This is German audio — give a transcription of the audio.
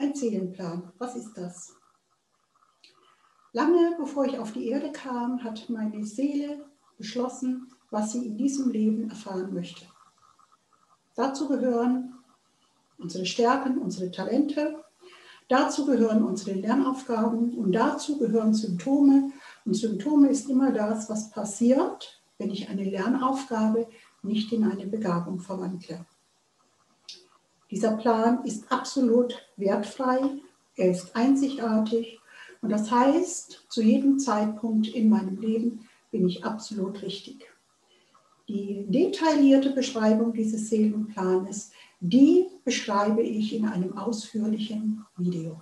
Ein Seelenplan, was ist das? Lange bevor ich auf die Erde kam, hat meine Seele beschlossen, was sie in diesem Leben erfahren möchte. Dazu gehören unsere Stärken, unsere Talente, dazu gehören unsere Lernaufgaben und dazu gehören Symptome. Und Symptome ist immer das, was passiert, wenn ich eine Lernaufgabe nicht in eine Begabung verwandle. Dieser Plan ist absolut wertfrei, er ist einzigartig und das heißt, zu jedem Zeitpunkt in meinem Leben bin ich absolut richtig. Die detaillierte Beschreibung dieses Seelenplanes, die beschreibe ich in einem ausführlichen Video.